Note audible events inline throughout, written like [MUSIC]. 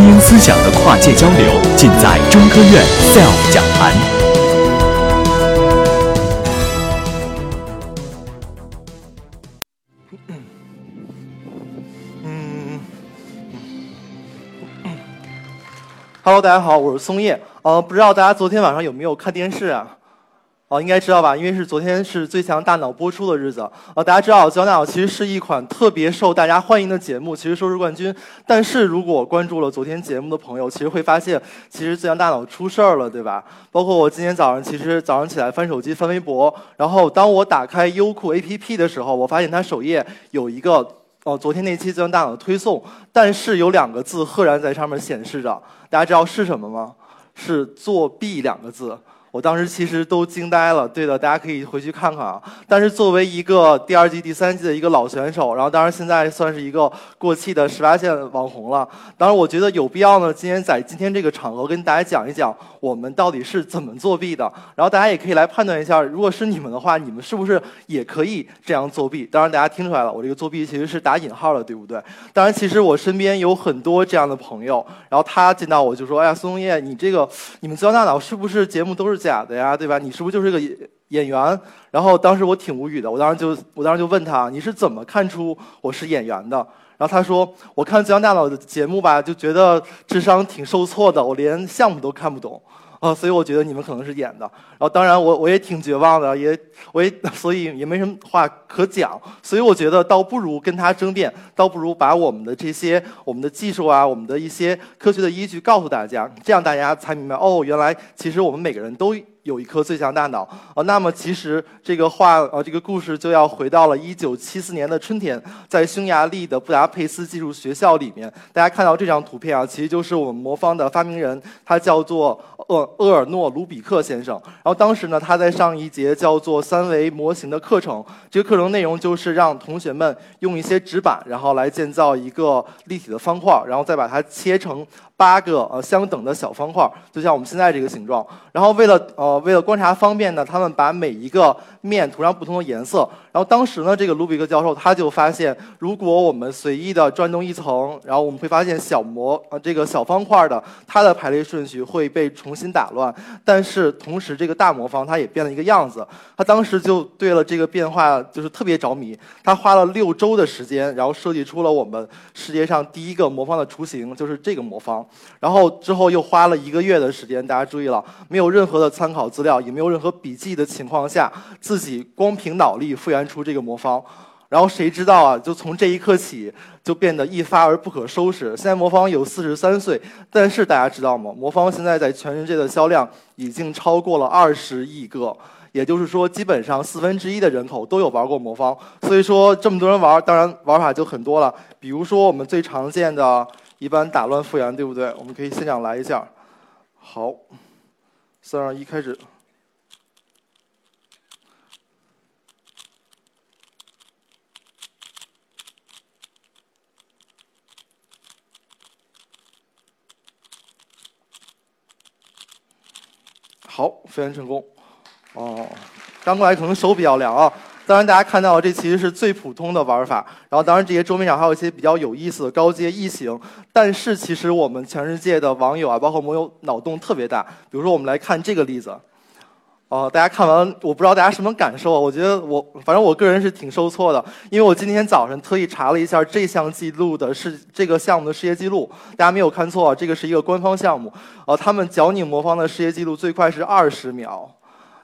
精英思想的跨界交流，尽在中科院 SELF 讲坛。嗯，Hello，大家好，我是松叶。呃，不知道大家昨天晚上有没有看电视啊？哦，应该知道吧？因为是昨天是最强大脑播出的日子。呃，大家知道最强大脑其实是一款特别受大家欢迎的节目，其实收视冠军。但是如果关注了昨天节目的朋友，其实会发现，其实最强大脑出事儿了，对吧？包括我今天早上，其实早上起来翻手机、翻微博，然后当我打开优酷 APP 的时候，我发现它首页有一个哦，昨天那期最强大脑的推送，但是有两个字赫然在上面显示着，大家知道是什么吗？是作弊两个字。我当时其实都惊呆了，对的，大家可以回去看看啊。但是作为一个第二季、第三季的一个老选手，然后当然现在算是一个过气的十八线网红了。当然，我觉得有必要呢，今天在今天这个场合跟大家讲一讲我们到底是怎么作弊的。然后大家也可以来判断一下，如果是你们的话，你们是不是也可以这样作弊？当然，大家听出来了，我这个作弊其实是打引号的，对不对？当然，其实我身边有很多这样的朋友，然后他见到我就说：“哎呀，孙叶，你这个你们交大脑是不是节目都是？”假的呀，对吧？你是不是就是个演员？然后当时我挺无语的，我当时就我当时就问他，你是怎么看出我是演员的？然后他说，我看《最强大脑》的节目吧，就觉得智商挺受挫的，我连项目都看不懂。啊，所以我觉得你们可能是演的。然后当然我我也挺绝望的，也我也 [LAUGHS] 所以也没什么话可讲。所以我觉得倒不如跟他争辩，倒不如把我们的这些我们的技术啊，我们的一些科学的依据告诉大家，这样大家才明白哦，原来其实我们每个人都。有一颗最强大脑啊，那么其实这个话呃，这个故事就要回到了一九七四年的春天，在匈牙利的布达佩斯技术学校里面，大家看到这张图片啊，其实就是我们魔方的发明人，他叫做厄厄尔诺卢比克先生。然后当时呢，他在上一节叫做三维模型的课程，这个课程内容就是让同学们用一些纸板，然后来建造一个立体的方块，然后再把它切成。八个呃相等的小方块，就像我们现在这个形状。然后为了呃为了观察方便呢，他们把每一个面涂上不同的颜色。然后当时呢，这个卢比克教授他就发现，如果我们随意的转动一层，然后我们会发现小模呃这个小方块的它的排列顺序会被重新打乱。但是同时这个大魔方它也变了一个样子。他当时就对了这个变化就是特别着迷。他花了六周的时间，然后设计出了我们世界上第一个魔方的雏形，就是这个魔方。然后之后又花了一个月的时间，大家注意了，没有任何的参考资料，也没有任何笔记的情况下，自己光凭脑力复原。出这个魔方，然后谁知道啊？就从这一刻起，就变得一发而不可收拾。现在魔方有四十三岁，但是大家知道吗？魔方现在在全世界的销量已经超过了二十亿个，也就是说，基本上四分之一的人口都有玩过魔方。所以说，这么多人玩，当然玩法就很多了。比如说，我们最常见的一般打乱复原，对不对？我们可以现场来一下。好，三二一，开始。好，复原成功。哦，刚过来可能手比较凉啊。当然，大家看到这其实是最普通的玩法。然后，当然这些桌面上还有一些比较有意思的高阶异形。但是，其实我们全世界的网友啊，包括网友脑洞特别大。比如说，我们来看这个例子。哦，大家看完，我不知道大家什么感受。我觉得我，反正我个人是挺受挫的，因为我今天早上特意查了一下这项记录的是这个项目的世界纪录。大家没有看错，这个是一个官方项目。呃，他们脚拧魔方的世界纪录最快是二十秒。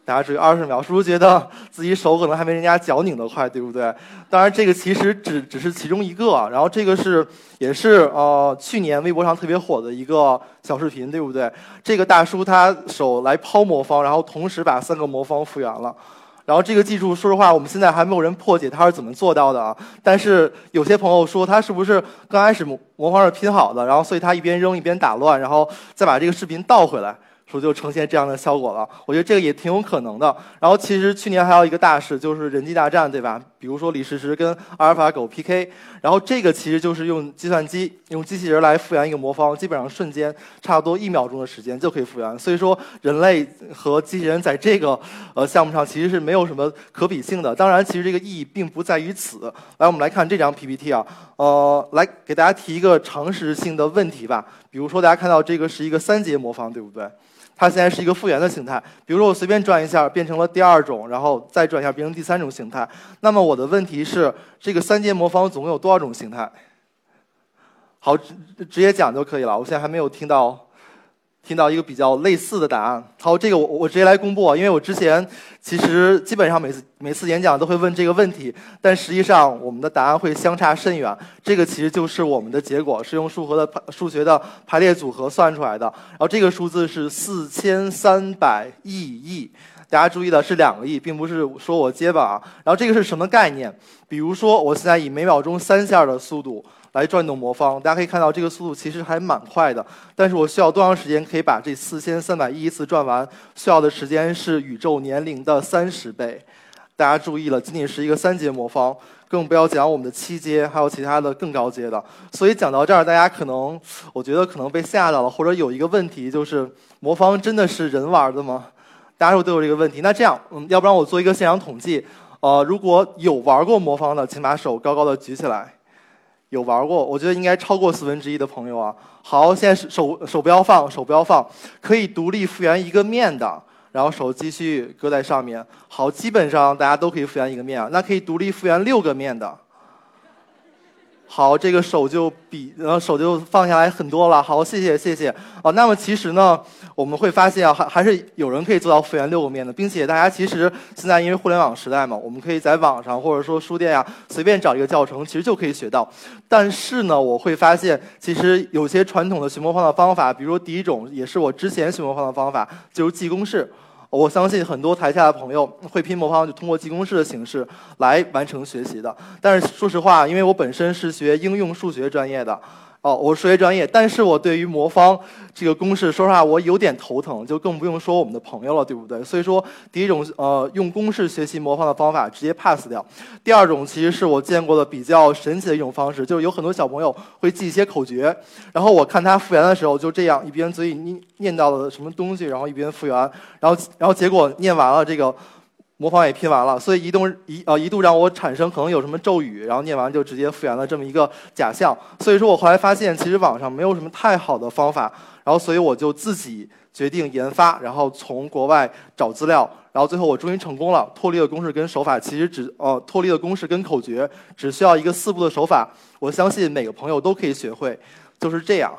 大家注意，二十秒，是不是觉得自己手可能还没人家脚拧得快，对不对？当然，这个其实只只是其中一个。然后这个是也是呃去年微博上特别火的一个小视频，对不对？这个大叔他手来抛魔方，然后同时把三个魔方复原了。然后这个技术，说实话，我们现在还没有人破解他是怎么做到的啊。但是有些朋友说他是不是刚开始魔魔方是拼好的，然后所以他一边扔一边打乱，然后再把这个视频倒回来。说就呈现这样的效果了，我觉得这个也挺有可能的。然后其实去年还有一个大事，就是人机大战，对吧？比如说李世石跟阿尔法狗 PK，然后这个其实就是用计算机、用机器人来复原一个魔方，基本上瞬间差不多一秒钟的时间就可以复原。所以说，人类和机器人在这个呃项目上其实是没有什么可比性的。当然，其实这个意义并不在于此。来，我们来看这张 PPT 啊，呃，来给大家提一个常识性的问题吧。比如说大家看到这个是一个三阶魔方，对不对？它现在是一个复原的形态。比如说我随便转一下，变成了第二种，然后再转一下变成第三种形态。那么我的问题是，这个三阶魔方总共有多少种形态？好，直直接讲就可以了。我现在还没有听到。听到一个比较类似的答案，好，这个我我直接来公布啊，因为我之前其实基本上每次每次演讲都会问这个问题，但实际上我们的答案会相差甚远。这个其实就是我们的结果，是用数合的数学的排列组合算出来的。然后这个数字是四千三百亿亿，大家注意的是两个亿，并不是说我结巴啊。然后这个是什么概念？比如说我现在以每秒钟三下的速度。来转动魔方，大家可以看到这个速度其实还蛮快的。但是我需要多长时间可以把这四千三百一次转完？需要的时间是宇宙年龄的三十倍。大家注意了，仅仅是一个三阶魔方，更不要讲我们的七阶，还有其他的更高阶的。所以讲到这儿，大家可能我觉得可能被吓到了，或者有一个问题就是：魔方真的是人玩的吗？大家都有这个问题。那这样，嗯，要不然我做一个现场统计。呃，如果有玩过魔方的，请把手高高的举起来。有玩过，我觉得应该超过四分之一的朋友啊。好，现在手手不要放，手不要放，可以独立复原一个面的，然后手继续搁在上面。好，基本上大家都可以复原一个面啊。那可以独立复原六个面的。好，这个手就比，然后手就放下来很多了。好，谢谢谢谢。哦，那么其实呢，我们会发现啊，还还是有人可以做到复原六个面的，并且大家其实现在因为互联网时代嘛，我们可以在网上或者说书店呀，随便找一个教程，其实就可以学到。但是呢，我会发现其实有些传统的学魔方的方法，比如说第一种也是我之前学魔方的方法，就是记公式。我相信很多台下的朋友会拼魔方，就通过记公式的形式来完成学习的。但是说实话，因为我本身是学应用数学专业的。哦，我是数学专业，但是我对于魔方这个公式，说实话我有点头疼，就更不用说我们的朋友了，对不对？所以说，第一种呃用公式学习魔方的方法直接 pass 掉。第二种其实是我见过的比较神奇的一种方式，就是有很多小朋友会记一些口诀，然后我看他复原的时候就这样一边嘴里念念到了什么东西，然后一边复原，然后然后结果念完了这个。魔方也拼完了，所以一度一呃一度让我产生可能有什么咒语，然后念完就直接复原了这么一个假象。所以说我后来发现，其实网上没有什么太好的方法，然后所以我就自己决定研发，然后从国外找资料，然后最后我终于成功了，脱离了公式跟手法，其实只呃脱离了公式跟口诀，只需要一个四步的手法，我相信每个朋友都可以学会，就是这样。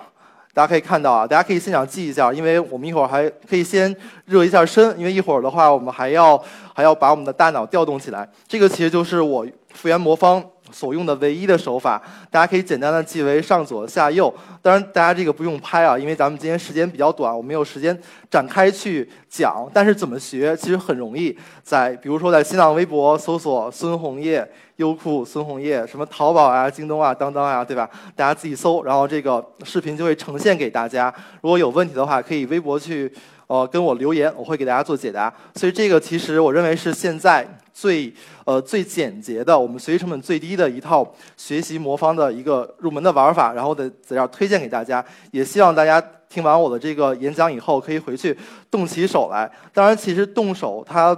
大家可以看到啊，大家可以现场记一下，因为我们一会儿还可以先热一下身，因为一会儿的话我们还要还要把我们的大脑调动起来。这个其实就是我复原魔方所用的唯一的手法，大家可以简单的记为上左下右。当然，大家这个不用拍啊，因为咱们今天时间比较短，我没有时间展开去讲。但是怎么学，其实很容易，在比如说在新浪微博搜索孙红叶。优酷孙红叶，什么淘宝啊、京东啊、当当啊，对吧？大家自己搜，然后这个视频就会呈现给大家。如果有问题的话，可以微博去呃跟我留言，我会给大家做解答。所以这个其实我认为是现在最呃最简洁的，我们学习成本最低的一套学习魔方的一个入门的玩法。然后在在这儿推荐给大家，也希望大家听完我的这个演讲以后，可以回去动起手来。当然，其实动手它。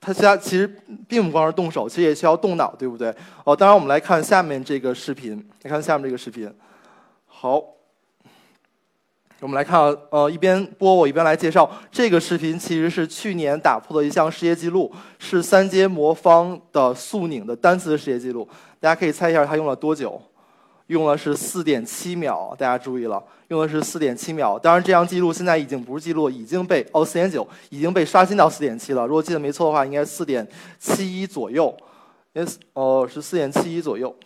它其其实并不光是动手，其实也需要动脑，对不对？哦，当然我们来看下面这个视频，来看下面这个视频。好，我们来看，呃，一边播我一边来介绍。这个视频其实是去年打破的一项世界纪录，是三阶魔方的速拧的单词世界纪录。大家可以猜一下它用了多久？用了是四点七秒，大家注意了。用的是四点七秒，当然这项记录现在已经不是记录，已经被哦四点九已经被刷新到四点七了。如果记得没错的话，应该四点七一左右。Yes，哦是四点七一左右。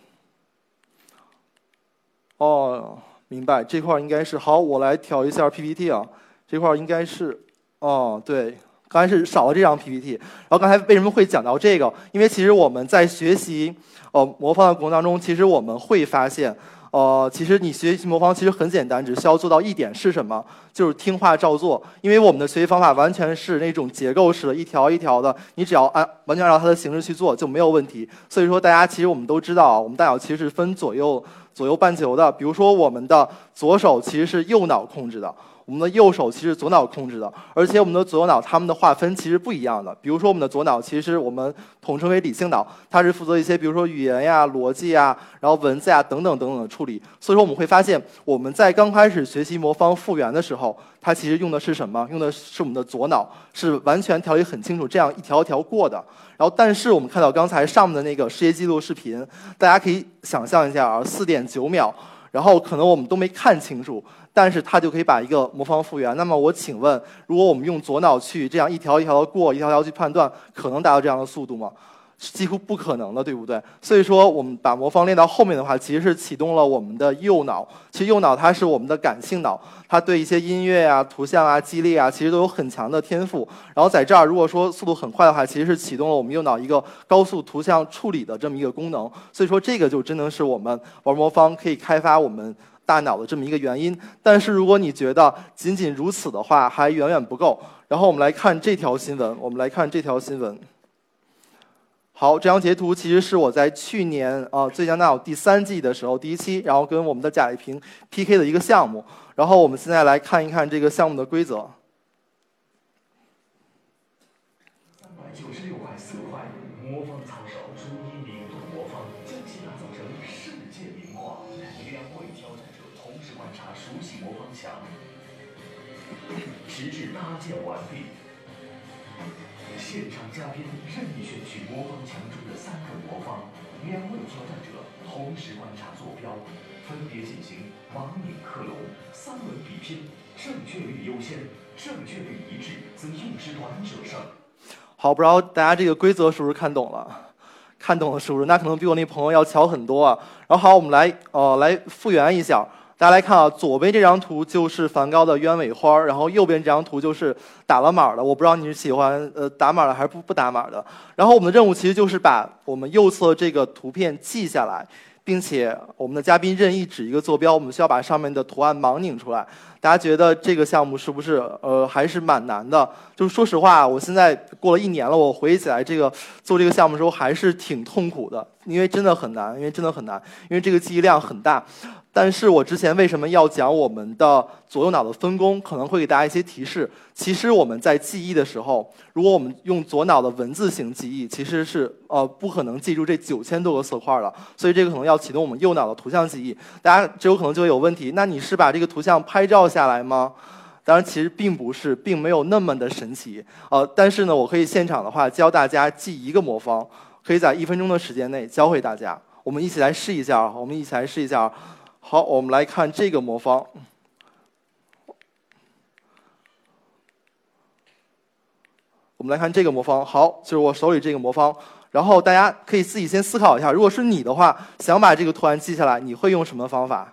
哦，明白，这块儿应该是好，我来调一下 PPT 啊，这块儿应该是哦对，刚才是少了这张 PPT。然后刚才为什么会讲到这个？因为其实我们在学习呃魔方的过程当中，其实我们会发现。呃，其实你学习魔方其实很简单，只需要做到一点是什么？就是听话照做。因为我们的学习方法完全是那种结构式的，一条一条的，你只要按完全按照它的形式去做就没有问题。所以说，大家其实我们都知道，我们大脑其实是分左右左右半球的。比如说，我们的左手其实是右脑控制的，我们的右手其实左脑控制的，而且我们的左脑它们的划分其实不一样的。比如说我们的左脑其实我们统称为理性脑，它是负责一些比如说语言呀、逻辑呀、然后文字呀等等等等的处理。所以说我们会发现我们在刚开始学习魔方复原的时候，它其实用的是什么？用的是我们的左脑，是完全条理很清楚，这样一条一条过的。然后但是我们看到刚才上面的那个世界纪录视频，大家可以想象一下啊，四点九秒。然后可能我们都没看清楚，但是它就可以把一个魔方复原。那么我请问，如果我们用左脑去这样一条一条的过，一条条去判断，可能达到这样的速度吗？是几乎不可能的，对不对？所以说，我们把魔方练到后面的话，其实是启动了我们的右脑。其实右脑它是我们的感性脑，它对一些音乐啊、图像啊、激励啊，其实都有很强的天赋。然后在这儿，如果说速度很快的话，其实是启动了我们右脑一个高速图像处理的这么一个功能。所以说，这个就真的是我们玩魔方可以开发我们大脑的这么一个原因。但是如果你觉得仅仅如此的话，还远远不够。然后我们来看这条新闻，我们来看这条新闻。好，这张截图其实是我在去年啊《最强大脑》第三季的时候第一期，然后跟我们的贾丽萍 PK 的一个项目。然后我们现在来看一看这个项目的规则。三百九十六块四块，魔方操手逐一领动魔方，将其打造成世界名画。两位挑战者同时观察熟悉魔方墙，直至搭建完毕。现场嘉宾任意选取魔方墙中的三个魔方，两位挑战者同时观察坐标，分别进行盲拧克隆、三轮比拼，正确率优先，正确率一致则用时短者胜。好，不知道大家这个规则是不是看懂了？看懂了是不是？那可能比我那朋友要巧很多啊。然后好，我们来呃来复原一下。大家来看啊，左边这张图就是梵高的鸢尾花，然后右边这张图就是打了码的。我不知道你是喜欢呃打码的还是不不打码的。然后我们的任务其实就是把我们右侧这个图片记下来，并且我们的嘉宾任意指一个坐标，我们需要把上面的图案盲拧出来。大家觉得这个项目是不是呃还是蛮难的？就是说实话，我现在过了一年了，我回忆起来这个做这个项目的时候还是挺痛苦的，因为真的很难，因为真的很难，因为这个记忆量很大。但是我之前为什么要讲我们的左右脑的分工？可能会给大家一些提示。其实我们在记忆的时候，如果我们用左脑的文字型记忆，其实是呃不可能记住这九千多个色块的。所以这个可能要启动我们右脑的图像记忆。大家这有可能就会有问题。那你是把这个图像拍照下来吗？当然，其实并不是，并没有那么的神奇。呃，但是呢，我可以现场的话教大家记一个魔方，可以在一分钟的时间内教会大家。我们一起来试一下！我们一起来试一下。好，我们来看这个魔方。我们来看这个魔方，好，就是我手里这个魔方。然后大家可以自己先思考一下，如果是你的话，想把这个图案记下来，你会用什么方法？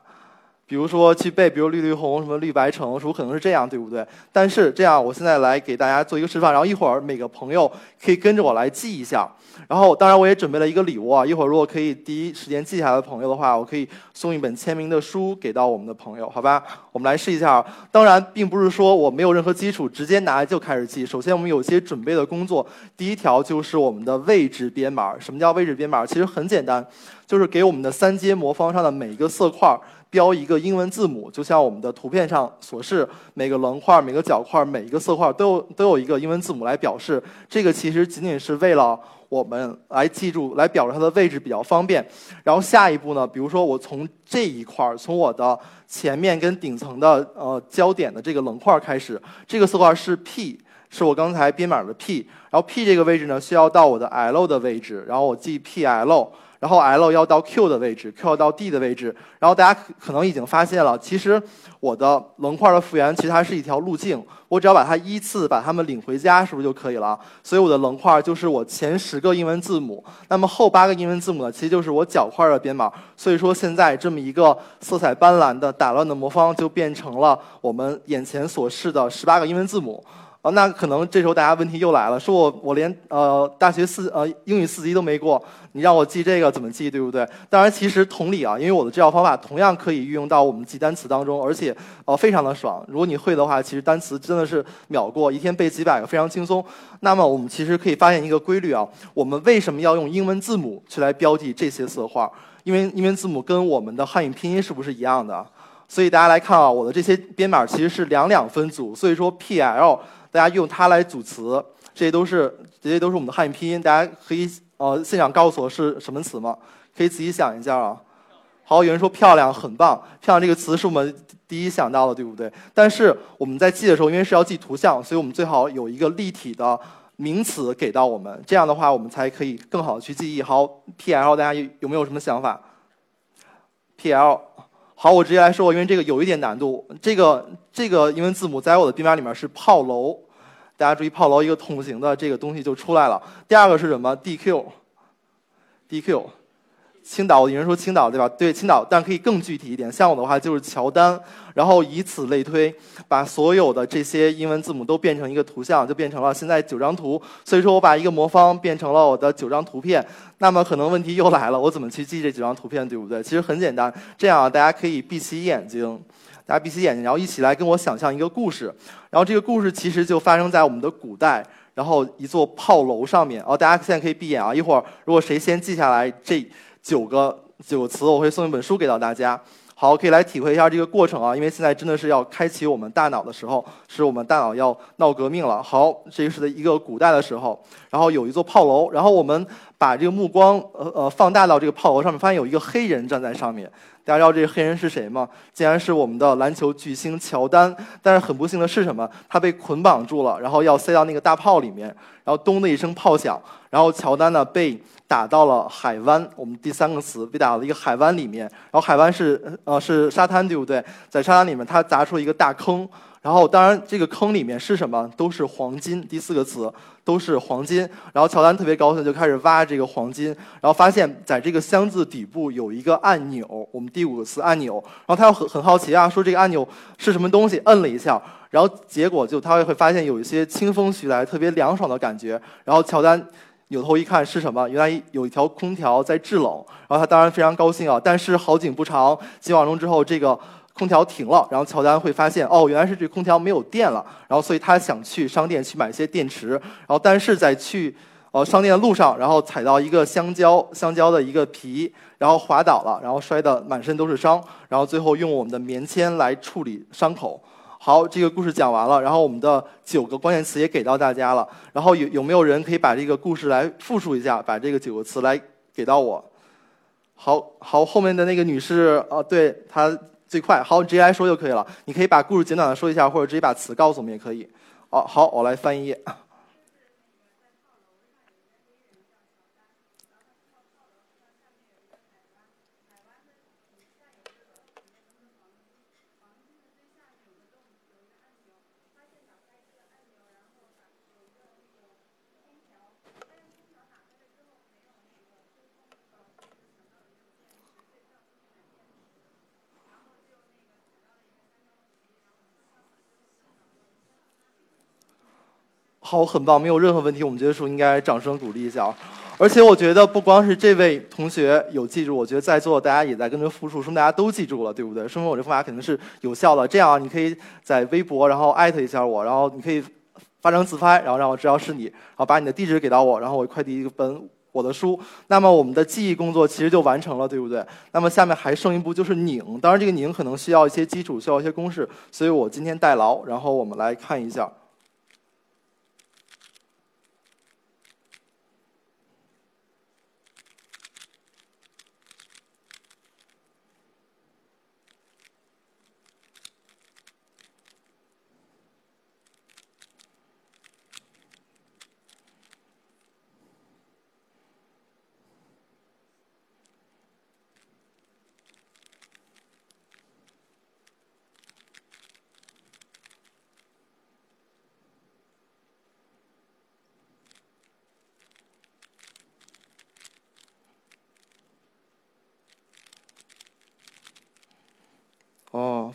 比如说去背，比如绿绿红什么绿白橙，说可能是这样，对不对？但是这样，我现在来给大家做一个示范，然后一会儿每个朋友可以跟着我来记一下。然后，当然我也准备了一个礼物啊，一会儿如果可以第一时间记下来的朋友的话，我可以送一本签名的书给到我们的朋友，好吧？我们来试一下。当然，并不是说我没有任何基础，直接拿来就开始记。首先，我们有些准备的工作。第一条就是我们的位置编码。什么叫位置编码？其实很简单，就是给我们的三阶魔方上的每一个色块。标一个英文字母，就像我们的图片上所示，每个棱块、每个角块、每一个色块都有都有一个英文字母来表示。这个其实仅仅是为了我们来记住、来表示它的位置比较方便。然后下一步呢，比如说我从这一块，从我的前面跟顶层的呃焦点的这个棱块开始，这个色块是 P，是我刚才编码的 P。然后 P 这个位置呢，需要到我的 L 的位置，然后我记 PL。然后 L 要到 Q 的位置，Q 要到 D 的位置。然后大家可能已经发现了，其实我的棱块的复原其实它是一条路径，我只要把它依次把它们领回家，是不是就可以了？所以我的棱块就是我前十个英文字母，那么后八个英文字母呢，其实就是我角块的编码。所以说现在这么一个色彩斑斓的打乱的魔方，就变成了我们眼前所示的十八个英文字母。啊，那可能这时候大家问题又来了，说我我连呃大学四呃英语四级都没过，你让我记这个怎么记，对不对？当然，其实同理啊，因为我的这套方法同样可以运用到我们记单词当中，而且呃非常的爽。如果你会的话，其实单词真的是秒过，一天背几百个非常轻松。那么我们其实可以发现一个规律啊，我们为什么要用英文字母去来标记这些色块？因为英文字母跟我们的汉语拼音是不是一样的？所以大家来看啊，我的这些编码其实是两两分组，所以说 PL 大家用它来组词，这些都是这些都是我们的汉语拼音，大家可以呃现场告诉我是什么词吗？可以仔细想一下啊。好，有人说漂亮，很棒，漂亮这个词是我们第一想到的，对不对？但是我们在记的时候，因为是要记图像，所以我们最好有一个立体的名词给到我们，这样的话我们才可以更好的去记忆。好，PL 大家有有没有什么想法？PL。好，我直接来说，因为这个有一点难度。这个这个英文字母在我的编码里面是炮楼，大家注意，炮楼一个筒形的这个东西就出来了。第二个是什么？DQ，DQ。青岛有人说青岛对吧？对，青岛，但可以更具体一点。像我的话就是乔丹，然后以此类推，把所有的这些英文字母都变成一个图像，就变成了现在九张图。所以说我把一个魔方变成了我的九张图片。那么可能问题又来了，我怎么去记这九张图片，对不对？其实很简单，这样大家可以闭起眼睛，大家闭起眼睛，然后一起来跟我想象一个故事。然后这个故事其实就发生在我们的古代，然后一座炮楼上面。哦，大家现在可以闭眼啊，一会儿如果谁先记下来这。九个九个词，我会送一本书给到大家。好，可以来体会一下这个过程啊，因为现在真的是要开启我们大脑的时候，是我们大脑要闹革命了。好，这是的一个古代的时候，然后有一座炮楼，然后我们把这个目光呃呃放大到这个炮楼上面，发现有一个黑人站在上面。大家知道这个黑人是谁吗？竟然是我们的篮球巨星乔丹。但是很不幸的是什么？他被捆绑住了，然后要塞到那个大炮里面，然后咚的一声炮响，然后乔丹呢被打到了海湾。我们第三个词被打到了一个海湾里面，然后海湾是呃是沙滩，对不对？在沙滩里面，他砸出了一个大坑。然后，当然，这个坑里面是什么？都是黄金。第四个词都是黄金。然后乔丹特别高兴，就开始挖这个黄金。然后发现，在这个箱子底部有一个按钮。我们第五个词按钮。然后他很很好奇啊，说这个按钮是什么东西？摁了一下，然后结果就他会发现有一些清风徐来、特别凉爽的感觉。然后乔丹扭头一看是什么？原来有一条空调在制冷。然后他当然非常高兴啊。但是好景不长，几秒钟之后这个。空调停了，然后乔丹会发现，哦，原来是这空调没有电了，然后所以他想去商店去买一些电池，然后但是在去呃商店的路上，然后踩到一个香蕉，香蕉的一个皮，然后滑倒了，然后摔得满身都是伤，然后最后用我们的棉签来处理伤口。好，这个故事讲完了，然后我们的九个关键词也给到大家了，然后有有没有人可以把这个故事来复述一下，把这个九个词来给到我？好好，后面的那个女士，啊，对她。最快，好，你直接来说就可以了。你可以把故事简短的说一下，或者直接把词告诉我们也可以。哦，好，我来翻译好，很棒，没有任何问题。我们结束应该掌声鼓励一下。而且我觉得不光是这位同学有记住，我觉得在座大家也在跟着复述，说明大家都记住了，对不对？说明我这方法肯定是有效的。这样，你可以在微博然后艾特一下我，然后你可以发张自拍，然后让我知道是你，然后把你的地址给到我，然后我快递一本我的书。那么我们的记忆工作其实就完成了，对不对？那么下面还剩一步就是拧，当然这个拧可能需要一些基础，需要一些公式，所以我今天代劳。然后我们来看一下。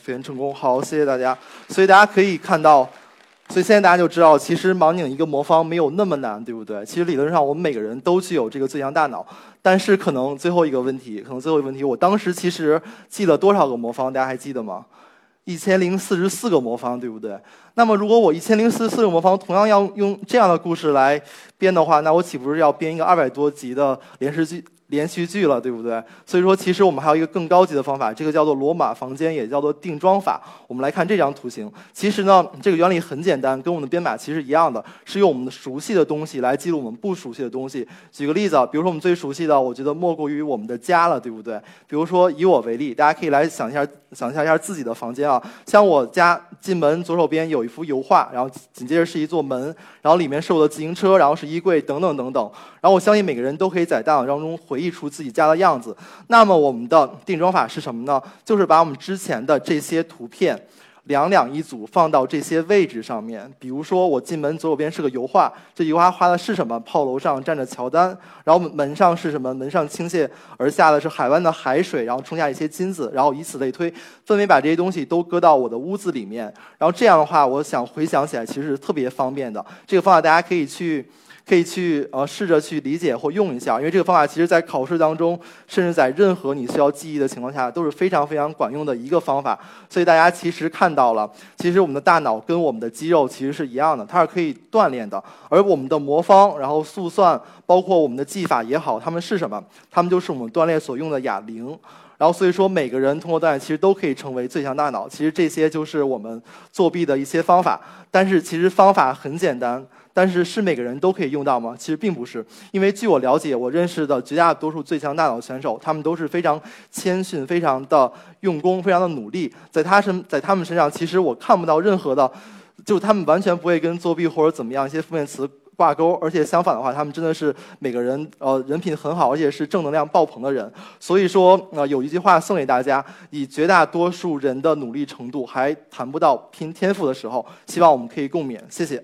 哦，非常成功，好，谢谢大家。所以大家可以看到，所以现在大家就知道，其实盲拧一个魔方没有那么难，对不对？其实理论上我们每个人都具有这个最强大脑，但是可能最后一个问题，可能最后一个问题，我当时其实记了多少个魔方？大家还记得吗？一千零四十四个魔方，对不对？那么如果我一千零四十四个魔方同样要用这样的故事来编的话，那我岂不是要编一个二百多集的连续剧？连续剧了，对不对？所以说，其实我们还有一个更高级的方法，这个叫做罗马房间，也叫做定妆法。我们来看这张图形，其实呢，这个原理很简单，跟我们的编码其实一样的，是用我们的熟悉的东西来记录我们不熟悉的东西。举个例子啊，比如说我们最熟悉的，我觉得莫过于我们的家了，对不对？比如说以我为例，大家可以来想一下，想象一下自己的房间啊，像我家进门左手边有一幅油画，然后紧接着是一座门，然后里面是我的自行车，然后是衣柜，等等等等。然后我相信每个人都可以在大脑当中回回忆出自己家的样子。那么我们的定妆法是什么呢？就是把我们之前的这些图片两两一组放到这些位置上面。比如说我进门左手边是个油画，这油画画的是什么？炮楼上站着乔丹。然后门上是什么？门上倾泻而下的是海湾的海水，然后冲下一些金子，然后以此类推，分别把这些东西都搁到我的屋子里面。然后这样的话，我想回想起来其实是特别方便的。这个方法大家可以去。可以去呃试着去理解或用一下，因为这个方法其实在考试当中，甚至在任何你需要记忆的情况下都是非常非常管用的一个方法。所以大家其实看到了，其实我们的大脑跟我们的肌肉其实是一样的，它是可以锻炼的。而我们的魔方，然后速算，包括我们的技法也好，它们是什么？它们就是我们锻炼所用的哑铃。然后所以说，每个人通过锻炼其实都可以成为最强大脑。其实这些就是我们作弊的一些方法。但是其实方法很简单。但是是每个人都可以用到吗？其实并不是，因为据我了解，我认识的绝大多数最强大脑选手，他们都是非常谦逊、非常的用功、非常的努力。在他身，在他们身上，其实我看不到任何的，就他们完全不会跟作弊或者怎么样一些负面词挂钩。而且相反的话，他们真的是每个人呃人品很好，而且是正能量爆棚的人。所以说，呃，有一句话送给大家：以绝大多数人的努力程度还谈不到拼天赋的时候，希望我们可以共勉。谢谢。